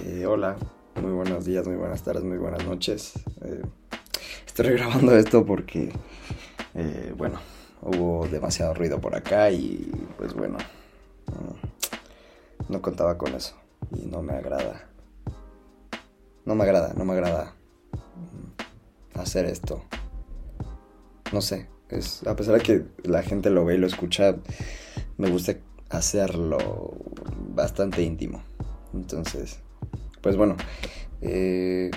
Eh, hola, muy buenos días, muy buenas tardes, muy buenas noches. Eh, estoy grabando esto porque, eh, bueno, hubo demasiado ruido por acá y pues bueno, no, no contaba con eso y no me agrada. No me agrada, no me agrada mm, hacer esto. No sé, es, a pesar de que la gente lo ve y lo escucha, me gusta hacerlo bastante íntimo. Entonces, pues bueno, eh,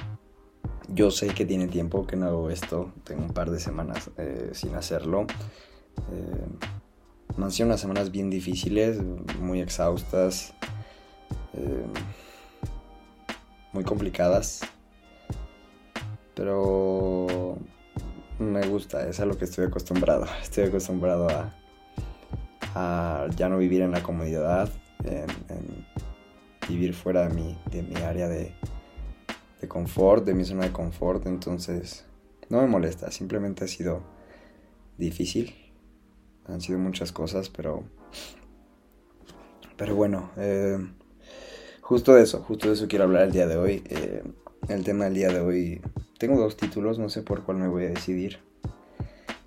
yo sé que tiene tiempo que no hago esto, tengo un par de semanas eh, sin hacerlo. Eh, han sido unas semanas bien difíciles, muy exhaustas, eh, muy complicadas, pero me gusta, es a lo que estoy acostumbrado. Estoy acostumbrado a, a ya no vivir en la comodidad, en, vivir fuera de mi, de mi área de, de confort, de mi zona de confort. Entonces, no me molesta, simplemente ha sido difícil. Han sido muchas cosas, pero... Pero bueno, eh, justo de eso, justo de eso quiero hablar el día de hoy. Eh, el tema del día de hoy, tengo dos títulos, no sé por cuál me voy a decidir.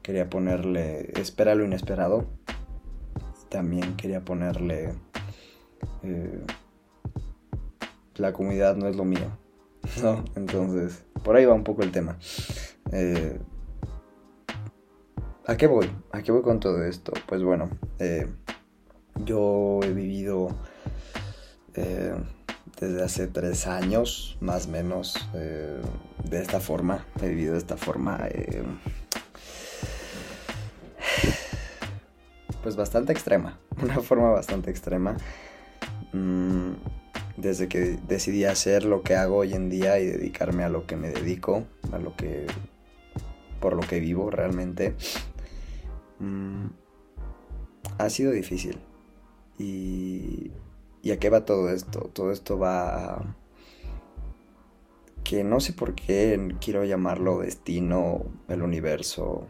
Quería ponerle Espera lo inesperado. También quería ponerle eh, La comunidad no es lo mío. ¿no? Entonces, por ahí va un poco el tema. Eh, ¿A qué voy? ¿A qué voy con todo esto? Pues bueno, eh, yo he vivido eh, desde hace tres años, más o menos, de esta forma. He vivido de esta forma. pues bastante extrema. Una forma bastante extrema. Mm, desde que decidí hacer lo que hago hoy en día y dedicarme a lo que me dedico, a lo que por lo que vivo realmente, mm, ha sido difícil. Y, ¿Y a qué va todo esto? Todo esto va que no sé por qué quiero llamarlo destino, el universo,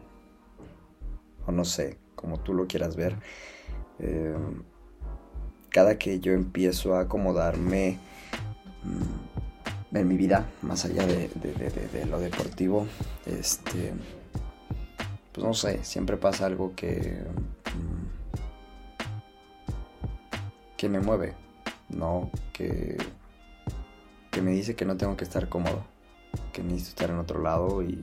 o no sé, como tú lo quieras ver. Eh, cada que yo empiezo a acomodarme mm, en mi vida, más allá de, lo deportivo, este, pues no sé, siempre pasa algo que, mm, que me mueve, ¿no? Que, que me dice que no tengo que estar cómodo, que necesito estar en otro lado y,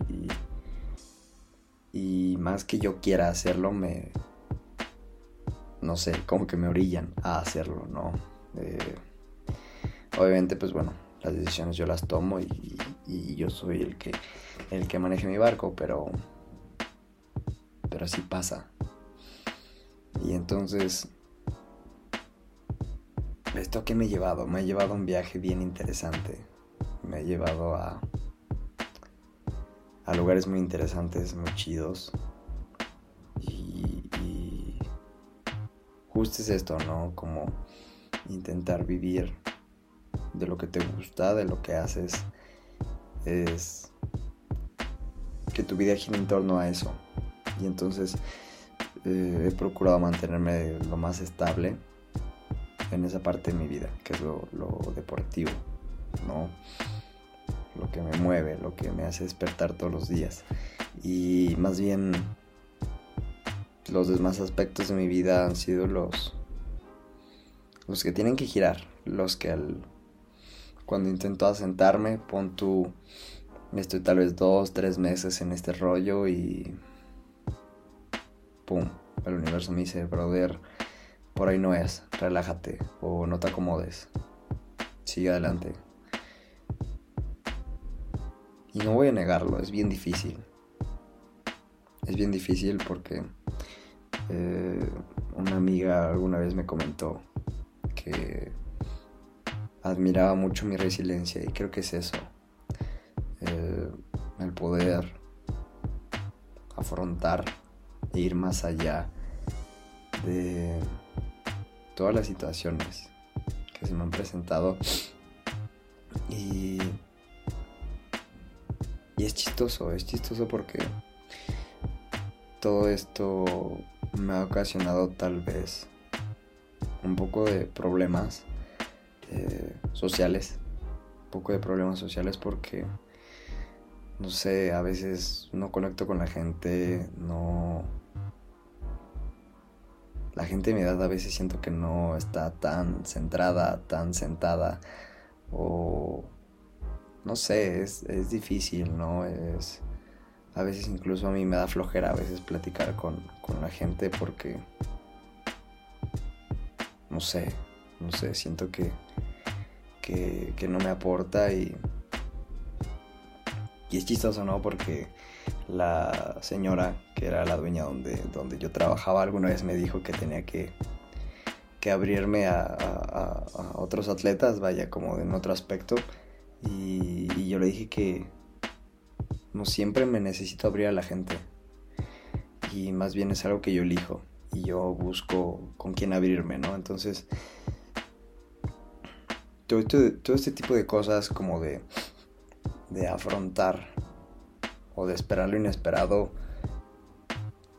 y más que yo quiera hacerlo, me, no sé, como que me orillan a hacerlo, ¿no? Eh, obviamente, pues bueno, las decisiones yo las tomo y, yo soy el que, el que maneje mi barco, pero, pero así pasa. Y entonces, ¿esto qué me ha llevado? Me ha llevado a un viaje bien interesante. Me ha llevado a, a lugares muy interesantes, muy chidos. Justo es esto, ¿no? Como intentar vivir de lo que te gusta, de lo que haces, es que tu vida gire en torno a eso. Y entonces eh, he procurado mantenerme lo más estable en esa parte de mi vida, que es lo, lo deportivo, ¿no? Lo que me mueve, lo que me hace despertar todos los días. Y más bien los demás aspectos de mi vida han sido los los que tienen que girar, los que al, cuando intento asentarme, pon tú, estoy tal vez dos, tres meses en este rollo y pum, el universo me dice, brother, por ahí no es, relájate o no te acomodes, sigue adelante. Y no voy a negarlo, es bien difícil. Es bien difícil porque eh, una amiga alguna vez me comentó que admiraba mucho mi resiliencia y creo que es eso. Eh, el poder afrontar e ir más allá de todas las situaciones que se me han presentado y, y es chistoso, es chistoso porque todo esto me ha ocasionado tal vez un poco de problemas eh, sociales un poco de problemas sociales porque, no sé, a veces no conecto con la gente, no... La gente de mi edad a veces siento que no está tan centrada, tan sentada o... No sé, es, es difícil, ¿no? Es... A veces incluso a mí me da flojera a veces platicar con, con la gente porque... No sé, no sé, siento que que, no me aporta y, y es chistoso, ¿no? Porque la señora, que era la dueña donde, donde yo trabajaba, alguna vez me dijo que tenía que, que abrirme a, otros atletas, vaya, como en otro aspecto. Y, yo le dije que no siempre me necesito abrir a la gente. Y más bien es algo que yo elijo. Y yo busco con quién abrirme, ¿no? Entonces, todo, este tipo de cosas como de, de afrontar o de esperar lo inesperado,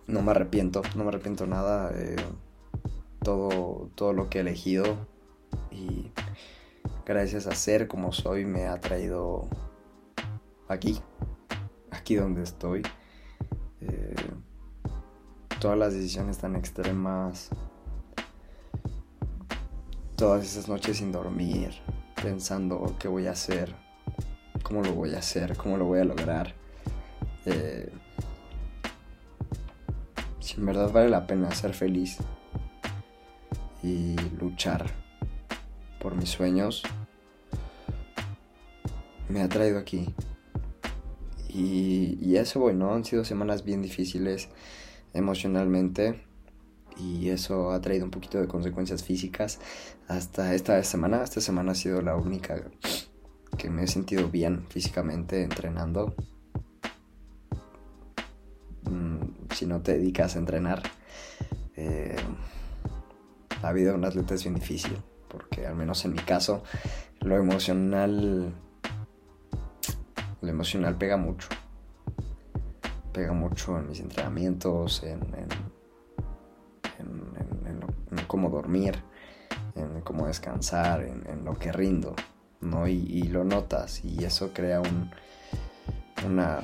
no me arrepiento, no me arrepiento nada. Eh, todo, todo lo que he elegido y gracias a ser como soy me ha traído aquí, aquí donde estoy. Eh, todas las decisiones tan extremas todas esas noches sin dormir, pensando qué voy a hacer, cómo lo voy a hacer, cómo lo voy a lograr. Eh, si en verdad vale la pena ser feliz y luchar por mis sueños, me ha traído aquí. Y, eso voy, ¿no? Han sido semanas bien difíciles emocionalmente y eso ha traído un poquito de consecuencias físicas hasta esta semana. Esta semana ha sido la única que me he sentido bien físicamente entrenando. Mm, si no te dedicas a entrenar, eh, la vida de un atleta es bien difícil, porque al menos en mi caso, lo emocional, lo emocional pega mucho. Pega mucho en mis entrenamientos, en cómo dormir, en cómo descansar, en, lo que rindo, ¿no? Y, lo notas y eso crea un, una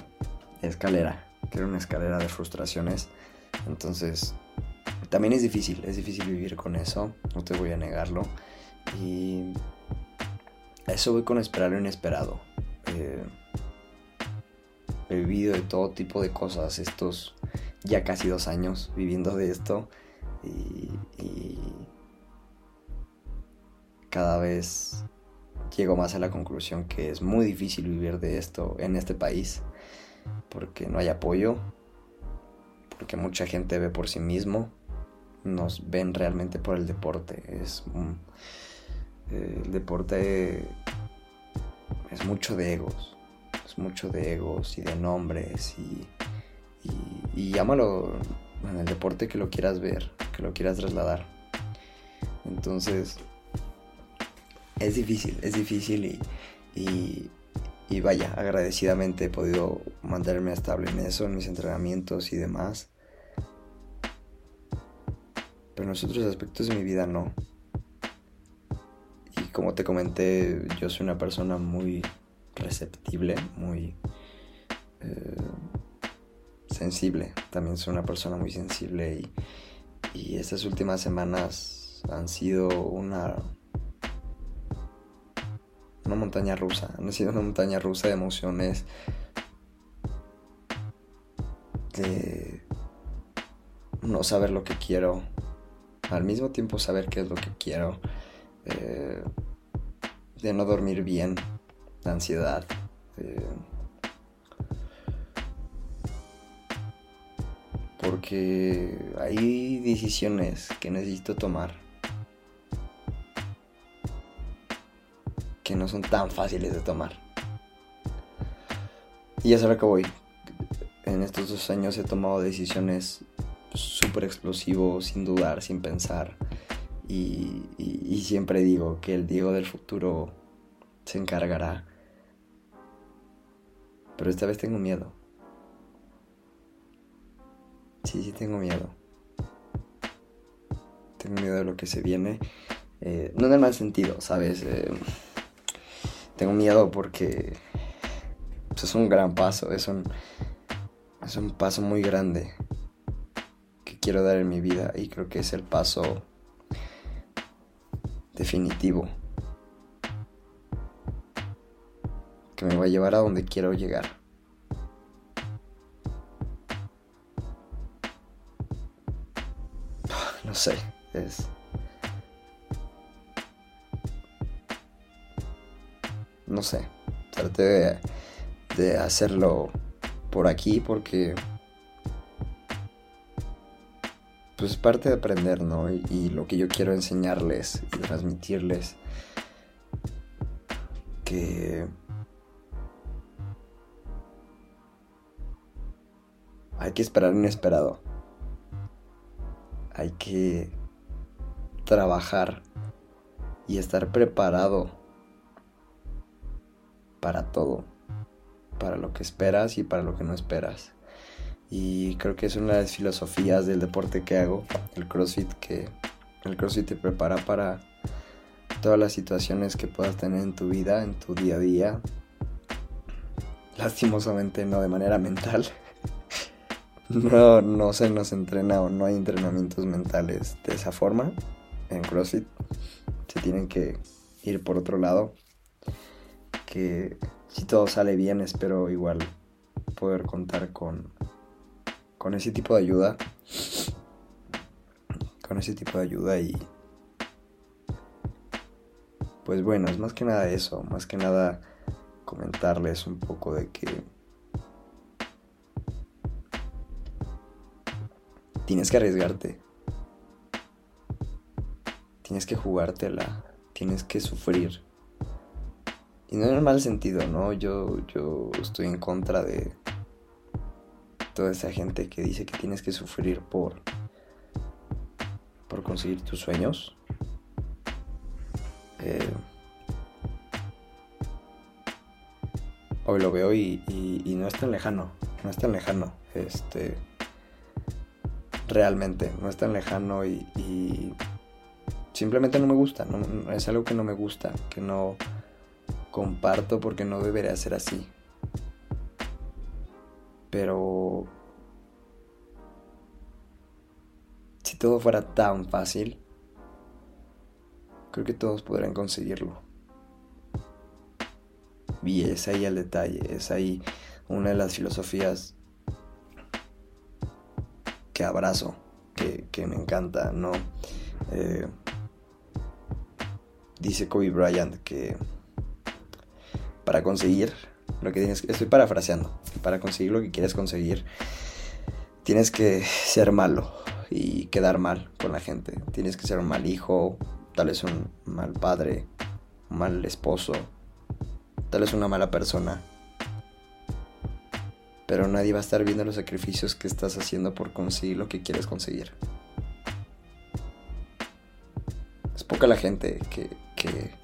escalera, crea una escalera de frustraciones. Entonces, también es difícil, es difícil vivir con eso, no te voy a negarlo. Y eso voy con esperar lo inesperado. Eh, he vivido de todo tipo de cosas estos ya casi dos años viviendo de esto y, cada vez llego más a la conclusión que es muy difícil vivir de esto en este país porque no hay apoyo, porque mucha gente ve por sí mismo, nos ven realmente por el deporte. Es el deporte es mucho de egos, es mucho de egos y de nombres y, y, y llámalo en el deporte que lo quieras ver, que lo quieras trasladar. Entonces, es difícil, es difícil y, y, vaya, agradecidamente he podido mantenerme estable en eso, en mis entrenamientos y demás. Pero en los otros aspectos de mi vida no. Y como te comenté, yo soy una persona muy receptible, muy... Eh, sensible. También soy una persona muy sensible y, y estas últimas semanas han sido una una montaña rusa. Han sido una montaña rusa de emociones. De no saber lo que quiero. Al mismo tiempo saber qué es lo que quiero. Eh, de no dormir bien. De ansiedad. porque hay decisiones que necesito tomar que no son tan fáciles de tomar. Y ya sabes que voy. En estos dos años he tomado decisiones súper explosivos, sin dudar, sin pensar. Y siempre digo que el Diego del futuro se encargará. Pero esta vez tengo miedo. Sí, sí tengo miedo. Tengo miedo de lo que se viene. Eh, no en el mal sentido, ¿sabes? Eh, tengo miedo porque pues, es un gran paso, es un, es un paso muy grande que quiero dar en mi vida y creo que es el paso definitivo me va a llevar a donde quiero llegar. No sé, es... No sé, traté de hacerlo por aquí porque pues es parte de aprender, ¿no? Y, lo que yo quiero enseñarles y transmitirles que hay que esperar inesperado. Hay que trabajar y estar preparado para todo para lo que esperas y para lo que no esperas. Y creo que es una de las filosofías del deporte que hago, el CrossFit, que el CrossFit te prepara para todas las situaciones que puedas tener en tu vida, en tu día a día. Lastimosamente no de manera mental. No, no se nos entrena o no hay entrenamientos mentales de esa forma en CrossFit. Se tienen que ir por otro lado. Que si todo sale bien, espero igual poder contar con, con ese tipo de ayuda. Con ese tipo de ayuda y... Pues bueno, es más que nada eso, más que nada comentarles un poco de que... Tienes que arriesgarte. Tienes que jugártela. Tienes que sufrir y no en el mal sentido, ¿no? Yo, yo estoy en contra de toda esa gente que dice que tienes que sufrir por, por conseguir tus sueños. Eh, hoy lo veo y, y, no es tan lejano, no es tan lejano. Este, realmente, no es tan lejano y, y simplemente no me gusta, no, es algo que no me gusta, que no comparto porque no debería ser así. Pero si todo fuera tan fácil, creo que todos podrían conseguirlo. Y es ahí el detalle, es ahí una de las filosofías abrazo, que, me encanta, ¿no? Eh, dice Kobe Bryant que para conseguir lo que tienes, estoy parafraseando, para conseguir lo que quieres conseguir, tienes que ser malo y quedar mal con la gente. Tienes que ser un mal hijo, tal vez un mal padre, un mal esposo, tal vez una mala persona. Pero nadie va a estar viendo los sacrificios que estás haciendo por conseguir lo que quieres conseguir. Es poca la gente que, que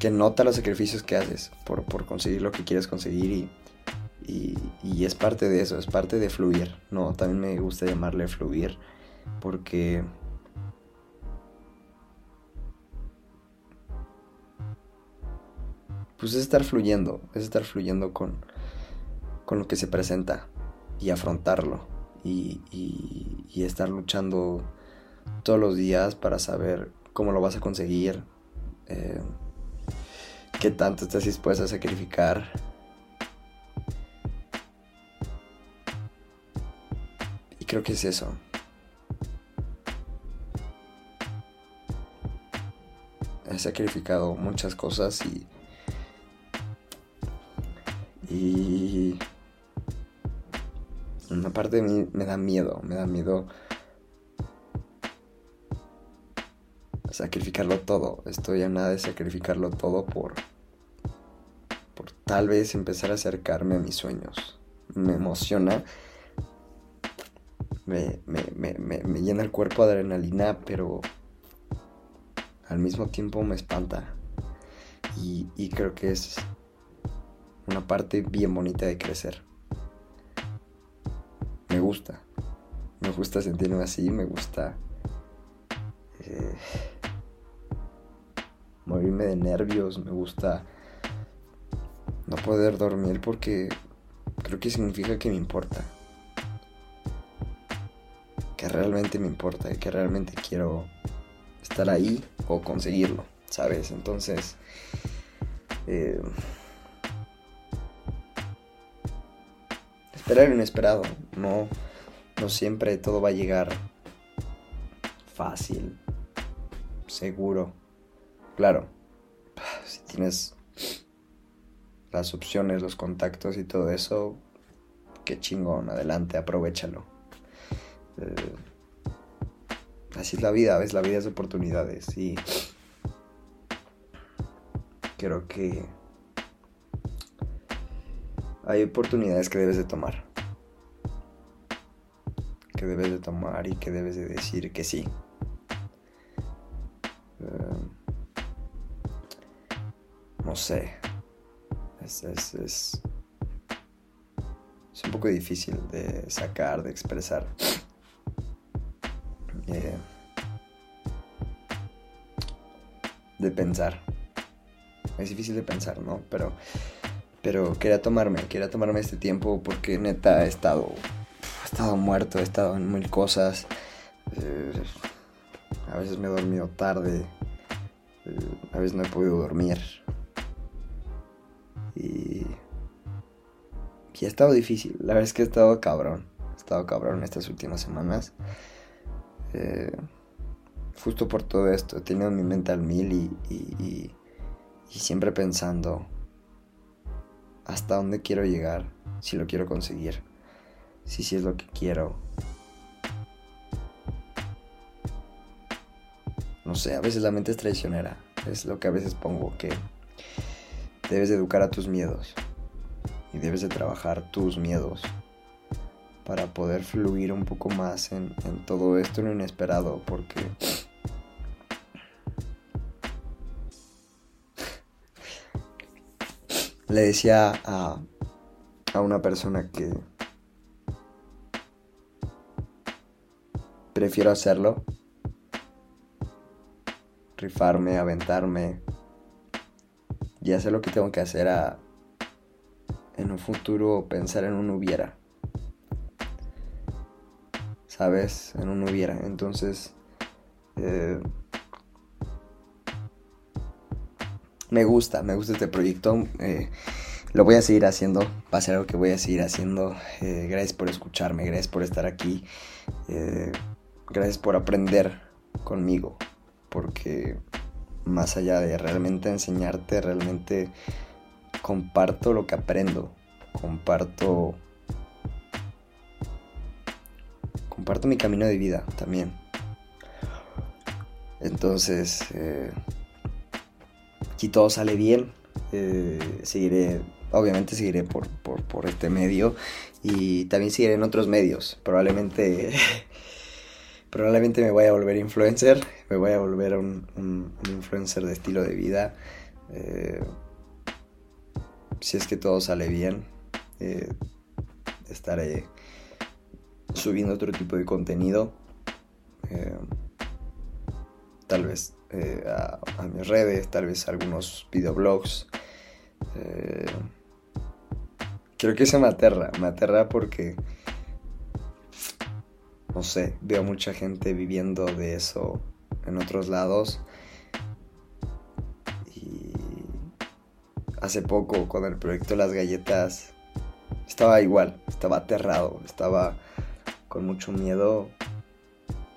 que nota los sacrificios que haces por, conseguir lo que quieres conseguir y, y, es parte de eso, es parte de fluir. No, también me gusta llamarle fluir porque pues es estar fluyendo, es estar fluyendo con, con lo que se presenta y afrontarlo y, estar luchando todos los días para saber cómo lo vas a conseguir. Eh, qué tanto estás dispuesto a sacrificar. Y creo que es eso. He sacrificado muchas cosas y... Y... Una parte de mí me da miedo, me da miedo sacrificarlo todo. Estoy a nada de sacrificarlo todo por tal vez empezar a acercarme a mis sueños. Me emociona. Me, llena el cuerpo de adrenalina, pero al mismo tiempo me espanta. Y, y creo que es una parte bien bonita de crecer. Me gusta. Me gusta sentirme así, me gusta eh, morirme de nervios, me gusta no poder dormir porque creo que significa que me importa. Que realmente me importa y que realmente quiero estar ahí o conseguirlo, ¿sabes? Entonces, eh, esperar lo inesperado, no, no siempre todo va a llegar fácil, seguro. Claro, si tienes las opciones, los contactos y todo eso, qué chingón, adelante, aprovechalo. Eh, así es la vida, ves, la vida es de oportunidades y creo que hay oportunidades que debes de tomar. Que debes de tomar y que debes de decir que sí. Eh, no sé. Es, es, es, un poco difícil de sacar, de expresar. Eh, de pensar. Es difícil de pensar, ¿no? Pero, pero quería tomarme, quería tomarme este tiempo porque neta he estado, he estado muerto, he estado en mil cosas. Eh, a veces me he dormido tarde, eh, a veces no he podido dormir. Y, y ha estado difícil, la verdad es que he estado cabrón, he estado cabrón estas últimas semanas. Eh, justo por todo esto, he tenido mi mente al mil y, y, y siempre pensando hasta dónde quiero llegar, si lo quiero conseguir, si sí es lo que quiero. No sé, a veces la mente es traicionera, es lo que a veces pongo que debes de educar a tus miedos y debes de trabajar tus miedos para poder fluir un poco más en, en todo esto lo inesperado porque le decía a, a una persona que prefiero hacerlo, rifarme, aventarme y hacer lo que tengo que hacer a, en un futuro pensar en un hubiera. ¿Sabes? En un hubiera. Entonces, eh, me gusta, me gusta este proyecto. Eh, lo voy a seguir haciendo, va a ser algo que voy a seguir haciendo. Eh, gracias por escucharme, gracias por estar aquí. Eh, gracias por aprender conmigo, porque más allá de realmente enseñarte, realmente comparto lo que aprendo. Comparto comparto mi camino de vida también. Entonces, si todo sale bien, eh, seguiré, obviamente seguiré por, por, este medio y también seguiré en otros medios. Probablemente, probablemente me vaya a volver influencer, me voy a volver un, un, influencer de estilo de vida. Eh, si es que todo sale bien, eh, estaré subiendo otro tipo de contenido. tal vez eh, a, mis redes, tal vez algunos videoblogs. Eh, creo que eso me aterra, me aterra porque, no sé, veo mucha gente viviendo de eso en otros lados. Y hace poco con el proyecto Las Galletas estaba igual, estaba aterrado, estaba con mucho miedo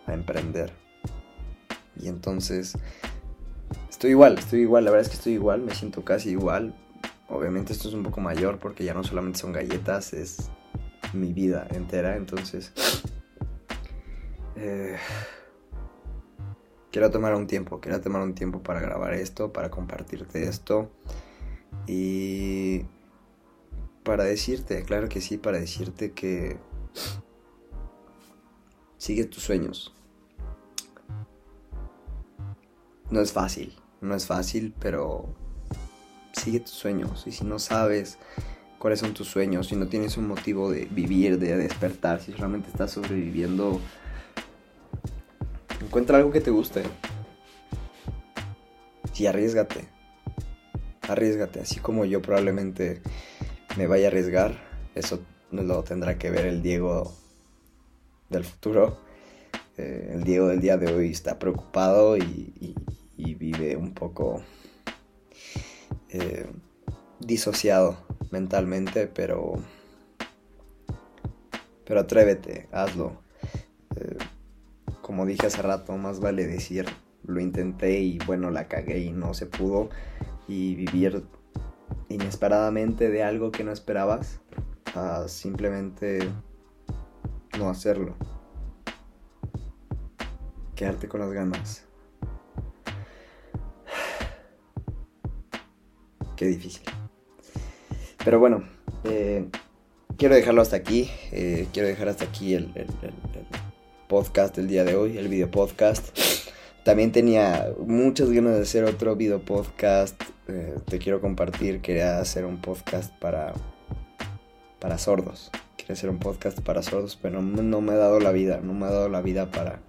a emprender. Y entonces estoy igual, estoy igual, la verdad es que estoy igual, me siento casi igual. Obviamente esto es un poco mayor porque ya no solamente son galletas, es mi vida entera, entonces... Eh, quiero tomar un tiempo, quiero tomar un tiempo para grabar esto, para compartirte esto y para decirte, claro que sí, para decirte que sigue tus sueños, no es fácil, no es fácil, pero sigue tus sueños. Y si no sabes cuáles son tus sueños, si no tienes un motivo de vivir, de despertar, si solamente estás sobreviviendo, encuentra algo que te guste. Y arriesgate. arriesgate, así como yo probablemente me vaya a arriesgar, eso lo tendrá que ver el Diego del futuro. Eh, el Diego del día de hoy está preocupado y, vive un poco eh, disociado mentalmente, pero, pero atrévete, hazlo. Eh, como dije hace rato, más vale decir, lo intenté y bueno, la cagué y no se pudo, y vivir inesperadamente de algo que no esperabas, a simplemente no hacerlo. Quedarte con las ganas. Difícil. Pero bueno, eh, quiero dejarlo hasta aquí. Eh, quiero dejar hasta aquí el, podcast del día de hoy, el video podcast. También tenía muchas ganas de hacer otro video podcast. Eh, te quiero compartir. Quería hacer un podcast para, para sordos. Quería hacer un podcast para sordos, pero no me ha dado la vida. No me ha dado la vida para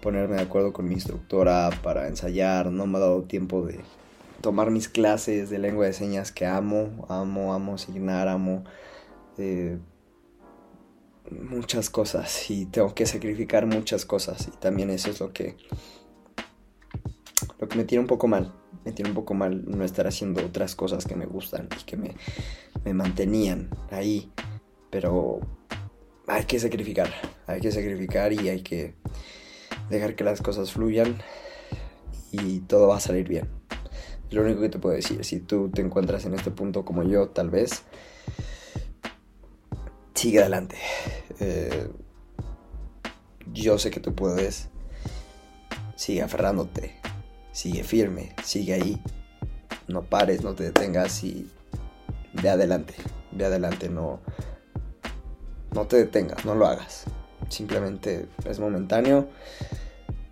ponerme de acuerdo con mi instructora, para ensayar. No me ha dado tiempo de tomar mis clases de lengua de señas que amo, amo, amo asignar, amo eh, muchas cosas y tengo que sacrificar muchas cosas y también eso es lo que lo que me tiene un poco mal, me tiene un poco mal no estar haciendo otras cosas que me gustan y que me, me mantenían ahí, pero hay que sacrificar, hay que sacrificar y hay que dejar que las cosas fluyan y todo va a salir bien. Lo único que te puedo decir, si tú te encuentras en este punto como yo, tal vez, sigue adelante. Eh, yo sé que tú puedes. Sigue aferrándote. Sigue firme. Sigue ahí. No pares, no te detengas y ve adelante. Ve adelante, no, no te detengas, no lo hagas. Simplemente es momentáneo.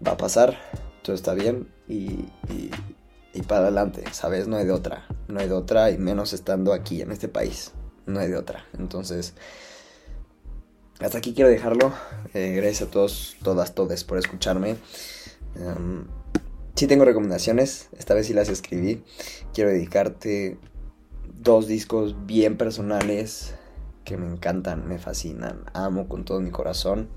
Va a pasar. Todo está bien y para adelante, ¿sabes? No hay de otra, no hay de otra y menos estando aquí en este país, no hay de otra. Entonces, hasta aquí quiero dejarlo. Eh, gracias a todos, todas, todes por escucharme. Um, sí tengo recomendaciones, esta vez sí las escribí. Quiero dedicarte dos discos bien personales que me encantan, me fascinan, amo con todo mi corazón.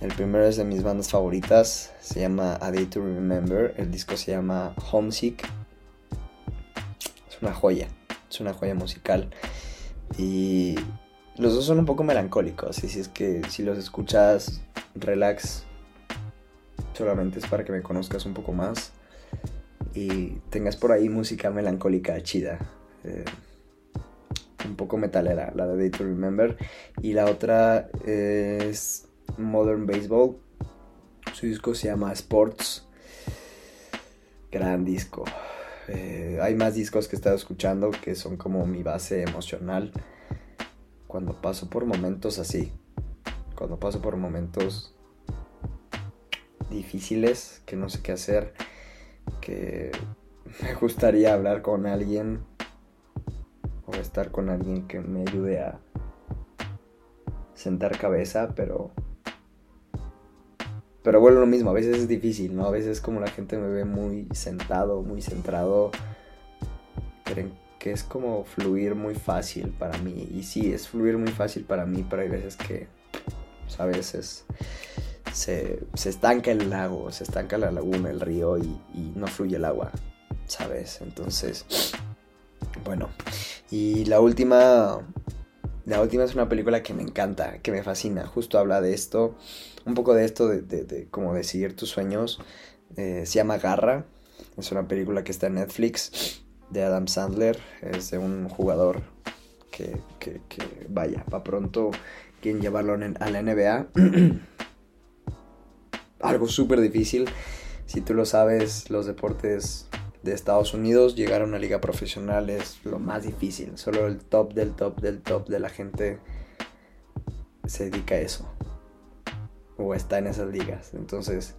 El primero es de mis bandas favoritas, se llama A Day to Remember, el disco se llama Homesick. Es una joya, es una joya musical. Y los dos son un poco melancólicos, y si es que si los escuchas, relax, solamente es para que me conozcas un poco más y tengas por ahí música melancólica chida. Eh, un poco metalera, la de Day to Remember. Y la otra es Modern Baseball. Su disco se llama Sports. Gran disco. Eh, hay más discos que he estado escuchando que son como mi base emocional. Cuando paso por momentos así. Cuando paso por momentos difíciles, que no sé qué hacer. Que me gustaría hablar con alguien. O estar con alguien que me ayude a sentar cabeza, pero pero bueno, lo mismo, a veces es difícil, ¿no? A veces como la gente me ve muy sentado, muy centrado, creen que es como fluir muy fácil para mí. Y sí, es fluir muy fácil para mí, pero hay veces que, pues, a veces se, estanca el lago, se estanca la laguna, el río y, y no fluye el agua, ¿sabes? Entonces, bueno. Y la última la última es una película que me encanta, que me fascina. Justo habla de esto, un poco de esto de, como de tus sueños. Eh, se llama Garra. Es una película que está en Netflix de Adam Sandler. Es de un jugador que vaya, para pronto quieren llevarlo a la NBA. Algo súper difícil. Si tú lo sabes, los deportes de Estados Unidos, llegar a una liga profesional es lo más difícil. Solo el top del top del top de la gente se dedica a eso. O está en esas ligas. Entonces,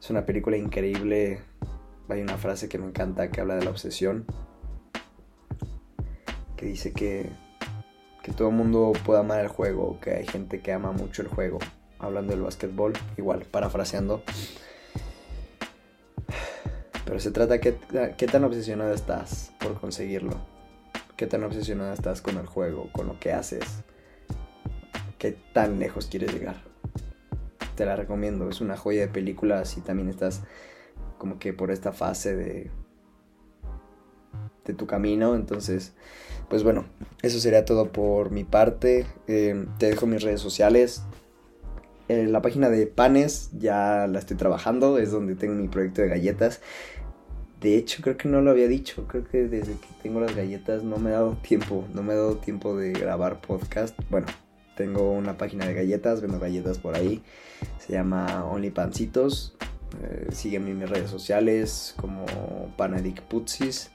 es una película increíble. Hay una frase que me encanta que habla de la obsesión. Que dice que, que todo el mundo puede amar el juego. Que hay gente que ama mucho el juego. Hablando del básquetbol, igual, parafraseando Pero se trata de qué tan obsesionado estás por conseguirlo. Qué tan obsesionado estás con el juego, con lo que haces. Qué tan lejos quieres llegar. Te la recomiendo, es una joya de película si también estás como que por esta fase de de tu camino. Entonces, pues bueno, eso sería todo por mi parte. Eh, te dejo mis redes sociales. La página de panes ya la estoy trabajando, es donde tengo mi proyecto de galletas. De hecho, creo que no lo había dicho. Creo que desde que tengo las galletas no me he dado tiempo. No me he dado tiempo de grabar podcast. Bueno, tengo una página de galletas, vendo galletas por ahí. Se llama Only Pancitos. Eh, sígueme en mis redes sociales como Panadic Putsis.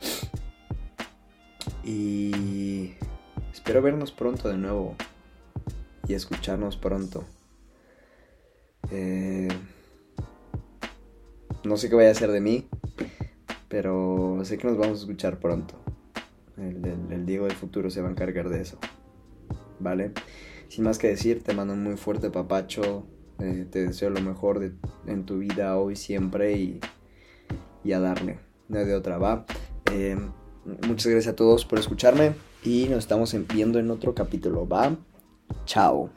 Y espero vernos pronto de nuevo y escucharnos pronto. Eh, no sé qué vaya a hacer de mí, pero sé que nos vamos a escuchar pronto. El, Diego del futuro se va a encargar de eso. ¿Vale? Sin más que decir, te mando un muy fuerte papacho. Eh, te deseo lo mejor en tu vida hoy, siempre y, y a darle. No hay de otra, va. Eh, muchas gracias a todos por escucharme y nos estamos viendo en otro capítulo. Va. Chao.